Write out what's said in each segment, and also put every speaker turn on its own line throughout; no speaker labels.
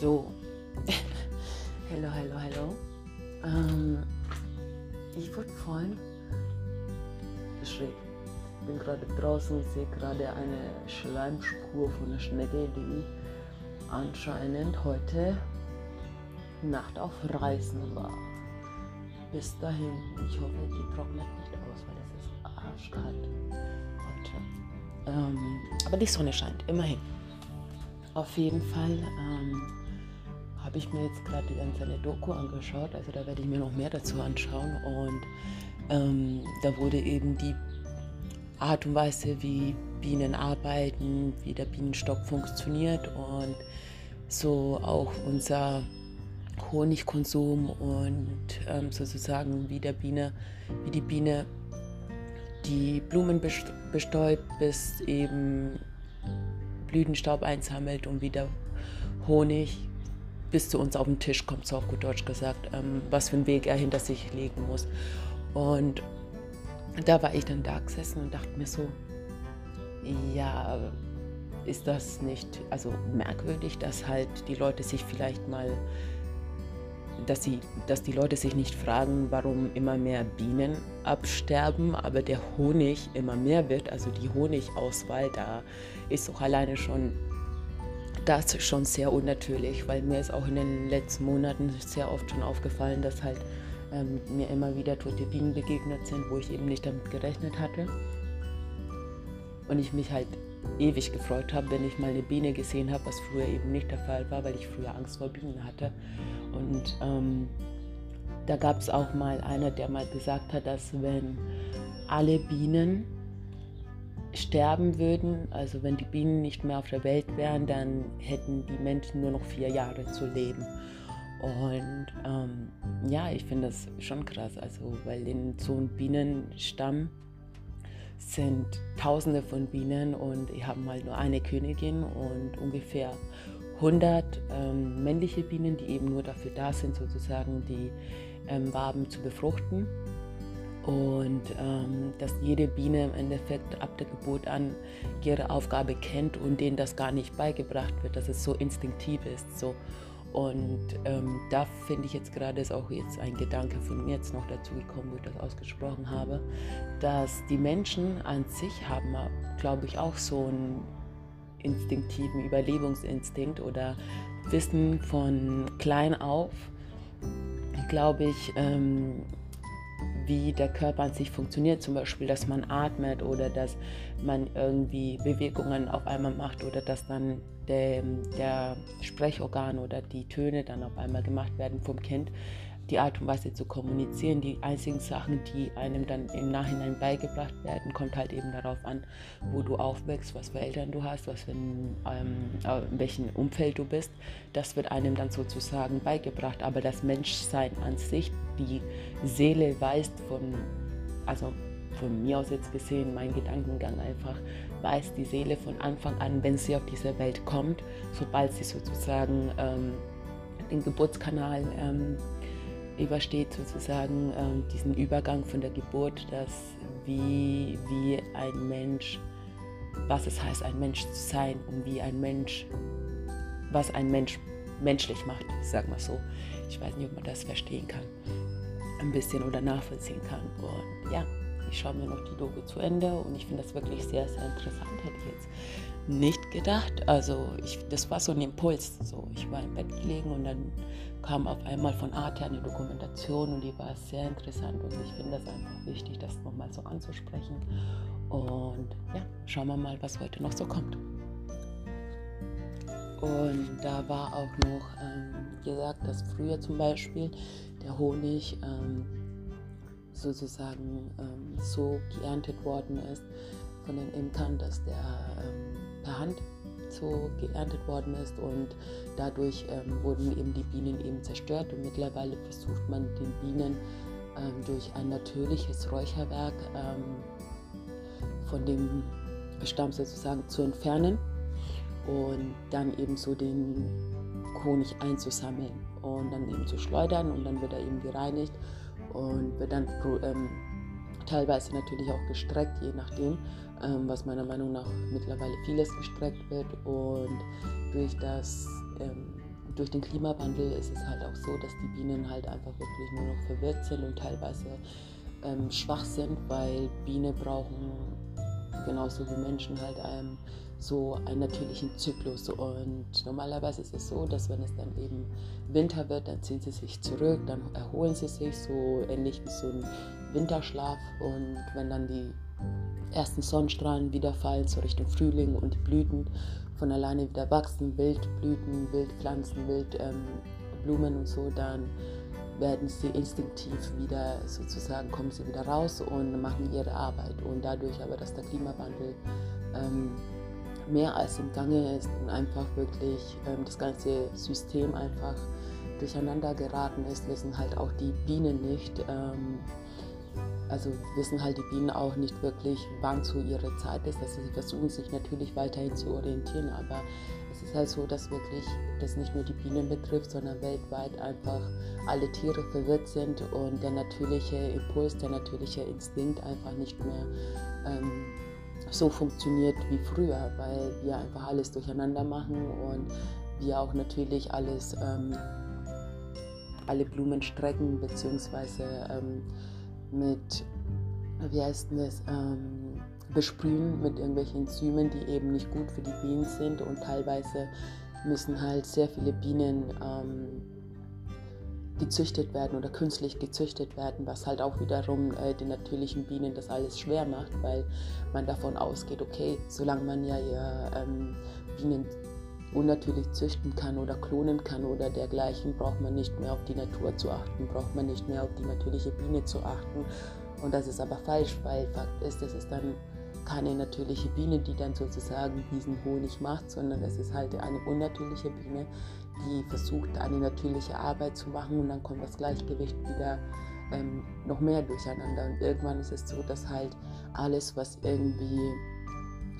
So. hello, hello, hello. Ähm, ich wurde vorhin schräg. Ich bin gerade draußen, sehe gerade eine Schleimspur von einer Schnecke, die anscheinend heute Nacht auf Reisen war. Bis dahin. Ich hoffe, die trocknet nicht aus, weil es ist arschkalt heute. Ähm, aber die Sonne scheint, immerhin. Auf jeden Fall ähm, habe ich mir jetzt gerade eine Doku angeschaut, also da werde ich mir noch mehr dazu anschauen. Und ähm, da wurde eben die Art und Weise, wie Bienen arbeiten, wie der Bienenstock funktioniert und so auch unser Honigkonsum und ähm, sozusagen wie der Biene, wie die Biene die Blumen bestäubt, bis eben Blütenstaub einsammelt und wieder Honig bis zu uns auf den Tisch kommt, so auf gut Deutsch gesagt, ähm, was für einen Weg er hinter sich legen muss. Und da war ich dann da gesessen und dachte mir so, ja, ist das nicht also merkwürdig, dass halt die Leute sich vielleicht mal, dass, sie, dass die Leute sich nicht fragen, warum immer mehr Bienen absterben, aber der Honig immer mehr wird, also die Honigauswahl, da ist auch alleine schon das schon sehr unnatürlich, weil mir ist auch in den letzten Monaten sehr oft schon aufgefallen, dass halt ähm, mir immer wieder tote Bienen begegnet sind, wo ich eben nicht damit gerechnet hatte. Und ich mich halt ewig gefreut habe, wenn ich mal eine Biene gesehen habe, was früher eben nicht der Fall war, weil ich früher Angst vor Bienen hatte. Und ähm, da gab es auch mal einer, der mal gesagt hat, dass wenn alle Bienen sterben würden, also wenn die Bienen nicht mehr auf der Welt wären, dann hätten die Menschen nur noch vier Jahre zu leben. Und ähm, ja, ich finde das schon krass, also weil in so einem Bienenstamm sind Tausende von Bienen und ich habe mal nur eine Königin und ungefähr 100 ähm, männliche Bienen, die eben nur dafür da sind, sozusagen die ähm, Waben zu befruchten. Und ähm, dass jede Biene im Endeffekt ab der Geburt an ihre Aufgabe kennt und denen das gar nicht beigebracht wird, dass es so instinktiv ist. So. Und ähm, da finde ich jetzt gerade ist auch jetzt ein Gedanke von mir jetzt noch dazu gekommen, wo ich das ausgesprochen habe, dass die Menschen an sich haben, glaube ich, auch so einen instinktiven Überlebungsinstinkt oder wissen von klein auf, glaube ich, ähm, wie der Körper an sich funktioniert, zum Beispiel, dass man atmet oder dass man irgendwie Bewegungen auf einmal macht oder dass dann der, der Sprechorgan oder die Töne dann auf einmal gemacht werden vom Kind die Art und Weise zu kommunizieren. Die einzigen Sachen, die einem dann im Nachhinein beigebracht werden, kommt halt eben darauf an, wo du aufwächst, was für Eltern du hast, was für ein, ähm, in welchem Umfeld du bist. Das wird einem dann sozusagen beigebracht. Aber das Menschsein an sich, die Seele weist von, also von mir aus jetzt gesehen, mein Gedankengang einfach, weiß die Seele von Anfang an, wenn sie auf diese Welt kommt, sobald sie sozusagen ähm, den Geburtskanal ähm, übersteht sozusagen ähm, diesen Übergang von der Geburt, dass wie, wie ein Mensch, was es heißt, ein Mensch zu sein und wie ein Mensch, was ein Mensch menschlich macht, sag mal so. Ich weiß nicht, ob man das verstehen kann, ein bisschen oder nachvollziehen kann. Und ja, ich schaue mir noch die Doku zu Ende und ich finde das wirklich sehr, sehr interessant. Hätte ich jetzt nicht gedacht. Also ich, das war so ein Impuls. So, ich war im Bett gelegen und dann kam auf einmal von Arte eine Dokumentation und die war sehr interessant und ich finde das einfach wichtig, das nochmal so anzusprechen. Und ja, schauen wir mal, was heute noch so kommt. Und da war auch noch ähm, gesagt, dass früher zum Beispiel der Honig ähm, sozusagen ähm, so geerntet worden ist von den Imkern, dass der ähm, per Hand so geerntet worden ist und dadurch ähm, wurden eben die Bienen eben zerstört. Und mittlerweile versucht man den Bienen ähm, durch ein natürliches Räucherwerk ähm, von dem Stamm sozusagen zu entfernen und dann eben so den Honig einzusammeln und dann eben zu schleudern und dann wird er eben gereinigt und wird dann ähm, teilweise natürlich auch gestreckt, je nachdem ähm, was meiner Meinung nach mittlerweile vieles gestreckt wird und durch das ähm, durch den Klimawandel ist es halt auch so, dass die Bienen halt einfach wirklich nur noch verwirrt sind und teilweise ähm, schwach sind, weil Bienen brauchen genauso wie Menschen halt ähm, so einen natürlichen Zyklus. Und normalerweise ist es so, dass wenn es dann eben Winter wird, dann ziehen sie sich zurück, dann erholen sie sich so ähnlich wie so ein Winterschlaf. Und wenn dann die ersten Sonnenstrahlen wieder fallen, so Richtung Frühling und die Blüten von alleine wieder wachsen, Wildblüten, Wildpflanzen, Wildblumen ähm, und so, dann werden sie instinktiv wieder sozusagen, kommen sie wieder raus und machen ihre Arbeit. Und dadurch aber, dass der Klimawandel ähm, mehr als im Gange ist und einfach wirklich ähm, das ganze System einfach durcheinander geraten ist, wissen halt auch die Bienen nicht. Ähm, also wissen halt die Bienen auch nicht wirklich, wann so ihre Zeit ist. Also sie versuchen sich natürlich weiterhin zu orientieren, aber es ist halt so, dass wirklich das nicht nur die Bienen betrifft, sondern weltweit einfach alle Tiere verwirrt sind und der natürliche Impuls, der natürliche Instinkt einfach nicht mehr ähm, so funktioniert wie früher, weil wir einfach alles durcheinander machen und wir auch natürlich alles, ähm, alle Blumen strecken, beziehungsweise ähm, mit, wie heißt das, ähm, besprühen mit irgendwelchen Enzymen, die eben nicht gut für die Bienen sind. Und teilweise müssen halt sehr viele Bienen ähm, gezüchtet werden oder künstlich gezüchtet werden, was halt auch wiederum äh, den natürlichen Bienen das alles schwer macht, weil man davon ausgeht, okay, solange man ja, ja ähm, Bienen unnatürlich züchten kann oder klonen kann oder dergleichen, braucht man nicht mehr auf die Natur zu achten, braucht man nicht mehr auf die natürliche Biene zu achten. Und das ist aber falsch, weil Fakt ist, es ist dann keine natürliche Biene, die dann sozusagen diesen Honig macht, sondern es ist halt eine unnatürliche Biene, die versucht, eine natürliche Arbeit zu machen und dann kommt das Gleichgewicht wieder ähm, noch mehr durcheinander. Und irgendwann ist es so, dass halt alles, was irgendwie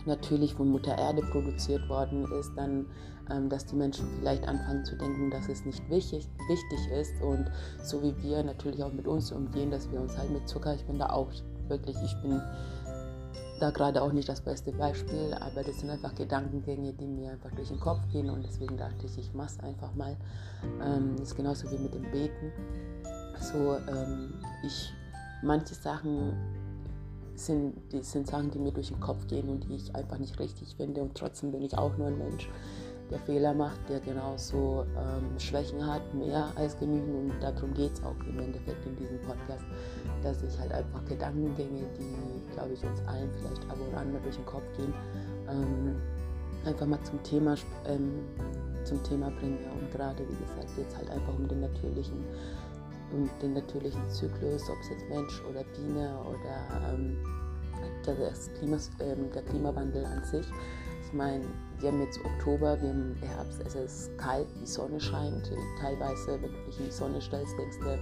natürlich von Mutter Erde produziert worden ist, dann, ähm, dass die Menschen vielleicht anfangen zu denken, dass es nicht wichtig, wichtig ist und so wie wir natürlich auch mit uns umgehen, dass wir uns halt mit Zucker, ich bin da auch wirklich, ich bin da gerade auch nicht das beste Beispiel, aber das sind einfach Gedankengänge, die mir einfach durch den Kopf gehen und deswegen dachte ich, ich mache es einfach mal. Ähm, das ist genauso wie mit dem Beten. So, ähm, ich, manche Sachen sind, die sind Sachen, die mir durch den Kopf gehen und die ich einfach nicht richtig finde und trotzdem bin ich auch nur ein Mensch der Fehler macht, der genauso ähm, Schwächen hat, mehr als genügend. Und darum geht es auch im Endeffekt in diesem Podcast, dass ich halt einfach Gedankengänge, die, glaube ich, uns allen vielleicht ab und an mal durch den Kopf gehen, ähm, einfach mal zum Thema, ähm, zum Thema bringe. Und gerade, wie gesagt, geht es halt einfach um den natürlichen, um den natürlichen Zyklus, ob es jetzt Mensch oder Biene oder ähm, das Klimas, ähm, der Klimawandel an sich. Ich meine, wir haben jetzt Oktober, wir haben Herbst, es ist kalt, die Sonne scheint. Teilweise, wenn du dich in die Sonne stellst, denkst du,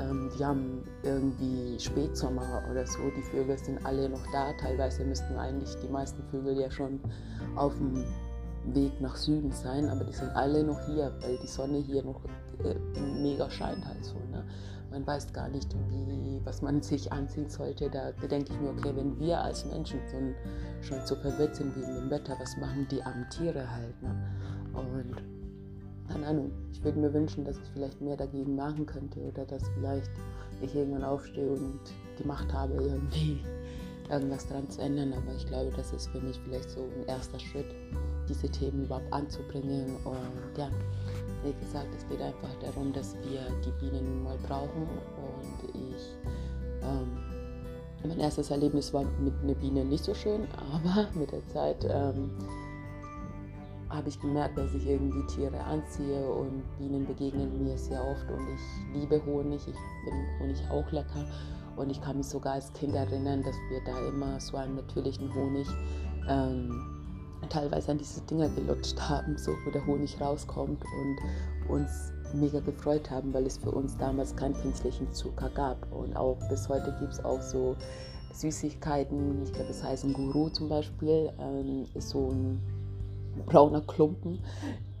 ähm, wir haben irgendwie Spätsommer oder so. Die Vögel sind alle noch da. Teilweise müssten eigentlich die meisten Vögel ja schon auf dem Weg nach Süden sein, aber die sind alle noch hier, weil die Sonne hier noch äh, mega scheint halt so. Ne? Man weiß gar nicht, wie, was man sich anziehen sollte. Da denke ich mir, okay, wenn wir als Menschen ein, schon so verwirrt sind wegen dem Wetter, was machen die armen Tiere halt? Ne? Und keine Ahnung, ich würde mir wünschen, dass ich vielleicht mehr dagegen machen könnte oder dass vielleicht ich irgendwann aufstehe und die Macht habe, irgendwie irgendwas dran zu ändern. Aber ich glaube, das ist für mich vielleicht so ein erster Schritt, diese Themen überhaupt anzubringen. Und ja, wie gesagt, es geht einfach darum, dass wir die Bienen mal brauchen. Und ich, ähm, mein erstes Erlebnis war mit einer Biene nicht so schön, aber mit der Zeit ähm, habe ich gemerkt, dass ich irgendwie Tiere anziehe und Bienen begegnen mir sehr oft und ich liebe Honig. Ich finde Honig auch lecker und ich kann mich sogar als Kind erinnern, dass wir da immer so einen natürlichen Honig ähm, teilweise an diese Dinger gelutscht haben, so wo der Honig rauskommt und uns mega gefreut haben, weil es für uns damals keinen künstlichen Zucker gab. Und auch bis heute gibt es auch so Süßigkeiten, ich glaube, es heißt ein Guru zum Beispiel, ähm, ist so ein brauner Klumpen,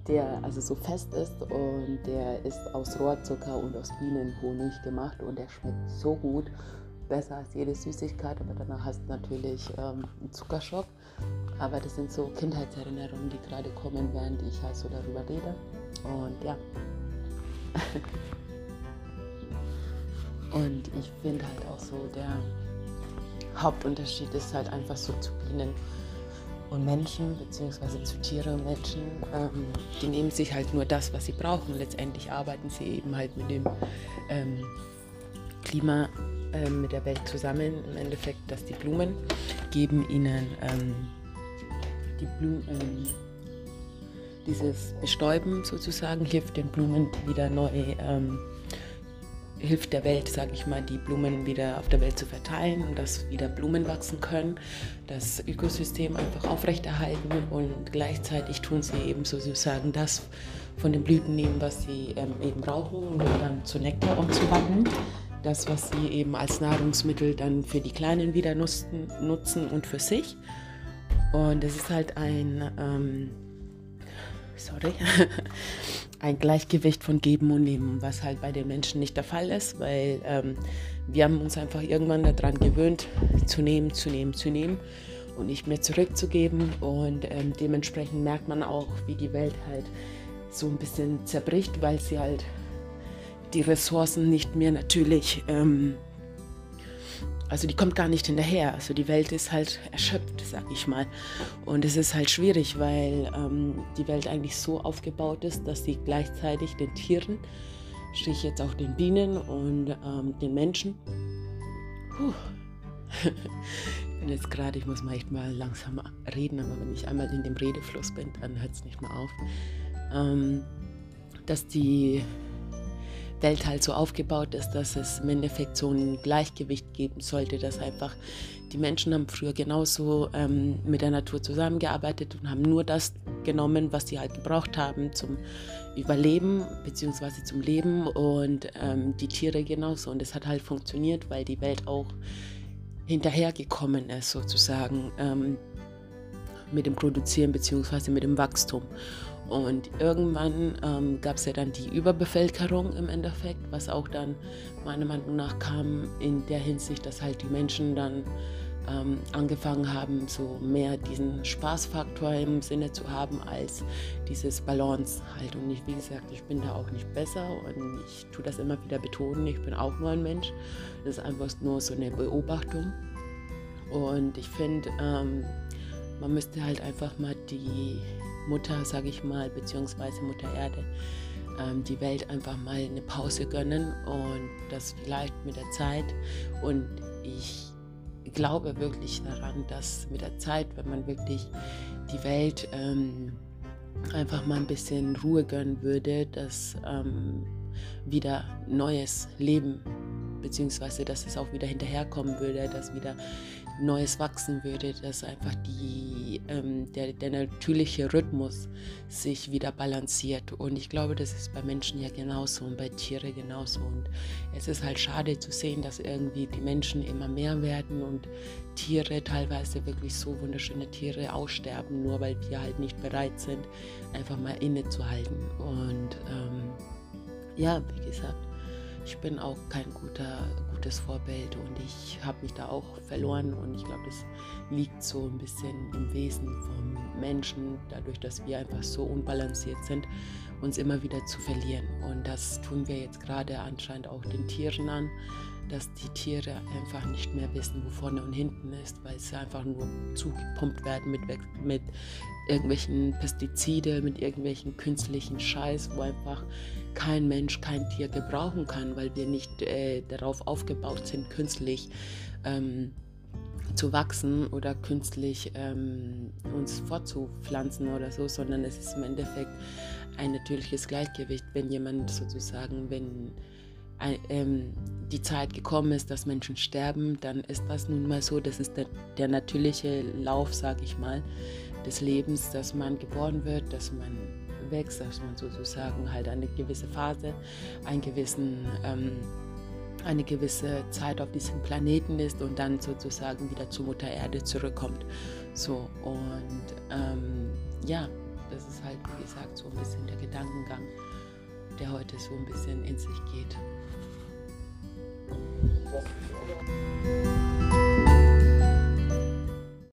der also so fest ist und der ist aus Rohrzucker und aus Bienenhonig gemacht und der schmeckt so gut, besser als jede Süßigkeit, aber danach hast du natürlich ähm, einen Zuckerschock. Aber das sind so Kindheitserinnerungen, die gerade kommen, während ich halt so darüber rede. Und ja. Und ich finde halt auch so, der Hauptunterschied ist halt einfach so zu Bienen und Menschen, beziehungsweise zu Tiere und Menschen, ähm, die nehmen sich halt nur das, was sie brauchen. Letztendlich arbeiten sie eben halt mit dem ähm, Klima, äh, mit der Welt zusammen. Im Endeffekt, dass die Blumen geben ihnen ähm, die Blumen, ähm, dieses Bestäuben sozusagen hilft den Blumen wieder neu ähm, hilft der Welt, sage ich mal, die Blumen wieder auf der Welt zu verteilen und dass wieder Blumen wachsen können, das Ökosystem einfach aufrechterhalten und gleichzeitig tun sie eben sozusagen das von den Blüten nehmen, was sie ähm, eben brauchen, um dann zu Nektar umzuwandeln. Das, was sie eben als Nahrungsmittel dann für die Kleinen wieder nutzen, nutzen und für sich. Und es ist halt ein, ähm, sorry, ein Gleichgewicht von Geben und Nehmen, was halt bei den Menschen nicht der Fall ist, weil ähm, wir haben uns einfach irgendwann daran gewöhnt, zu nehmen, zu nehmen, zu nehmen und nicht mehr zurückzugeben. Und ähm, dementsprechend merkt man auch, wie die Welt halt so ein bisschen zerbricht, weil sie halt die Ressourcen nicht mehr natürlich ähm, also die kommt gar nicht hinterher. Also die Welt ist halt erschöpft, sag ich mal. Und es ist halt schwierig, weil ähm, die Welt eigentlich so aufgebaut ist, dass sie gleichzeitig den Tieren, sprich jetzt auch den Bienen und ähm, den Menschen, puh, ich bin jetzt gerade, ich muss mal echt mal langsam reden, aber wenn ich einmal in dem Redefluss bin, dann hört es nicht mehr auf, ähm, dass die Welt halt so aufgebaut ist, dass es im Endeffekt so ein Gleichgewicht geben sollte, dass einfach die Menschen haben früher genauso ähm, mit der Natur zusammengearbeitet und haben nur das genommen, was sie halt gebraucht haben zum Überleben bzw. zum Leben und ähm, die Tiere genauso. Und es hat halt funktioniert, weil die Welt auch hinterhergekommen ist sozusagen ähm, mit dem Produzieren bzw. mit dem Wachstum. Und irgendwann ähm, gab es ja dann die Überbevölkerung im Endeffekt, was auch dann meiner Meinung nach kam in der Hinsicht, dass halt die Menschen dann ähm, angefangen haben, so mehr diesen Spaßfaktor im Sinne zu haben als dieses Balance halt. Und ich, wie gesagt, ich bin da auch nicht besser und ich tue das immer wieder betonen, ich bin auch nur ein Mensch. Das ist einfach nur so eine Beobachtung. Und ich finde, ähm, man müsste halt einfach mal die Mutter, sage ich mal, beziehungsweise Mutter Erde, ähm, die Welt einfach mal eine Pause gönnen und das vielleicht mit der Zeit. Und ich glaube wirklich daran, dass mit der Zeit, wenn man wirklich die Welt ähm, einfach mal ein bisschen Ruhe gönnen würde, dass ähm, wieder neues Leben beziehungsweise dass es auch wieder hinterherkommen würde, dass wieder Neues wachsen würde, dass einfach die, ähm, der, der natürliche Rhythmus sich wieder balanciert. Und ich glaube, das ist bei Menschen ja genauso und bei Tieren genauso. Und es ist halt schade zu sehen, dass irgendwie die Menschen immer mehr werden und Tiere, teilweise wirklich so wunderschöne Tiere, aussterben, nur weil wir halt nicht bereit sind, einfach mal innezuhalten. Und ähm, ja, wie gesagt, ich bin auch kein guter, gutes Vorbild und ich habe mich da auch verloren und ich glaube, das liegt so ein bisschen im Wesen vom Menschen, dadurch, dass wir einfach so unbalanciert sind, uns immer wieder zu verlieren. Und das tun wir jetzt gerade anscheinend auch den Tieren an, dass die Tiere einfach nicht mehr wissen, wo vorne und hinten ist, weil sie einfach nur zugepumpt werden mit, mit irgendwelchen Pestizide, mit irgendwelchen künstlichen Scheiß, wo einfach kein Mensch, kein Tier gebrauchen kann, weil wir nicht äh, darauf aufgebaut sind, künstlich ähm, zu wachsen oder künstlich ähm, uns fortzupflanzen oder so, sondern es ist im Endeffekt ein natürliches Gleichgewicht, wenn jemand sozusagen, wenn ähm, die Zeit gekommen ist, dass Menschen sterben, dann ist das nun mal so, das ist der, der natürliche Lauf, sage ich mal, des Lebens, dass man geboren wird, dass man wächst, dass man sozusagen halt eine gewisse Phase, einen gewissen, ähm, eine gewisse Zeit auf diesem Planeten ist und dann sozusagen wieder zur Mutter Erde zurückkommt. So und ähm, ja, das ist halt wie gesagt so ein bisschen der Gedankengang, der heute so ein bisschen in sich geht.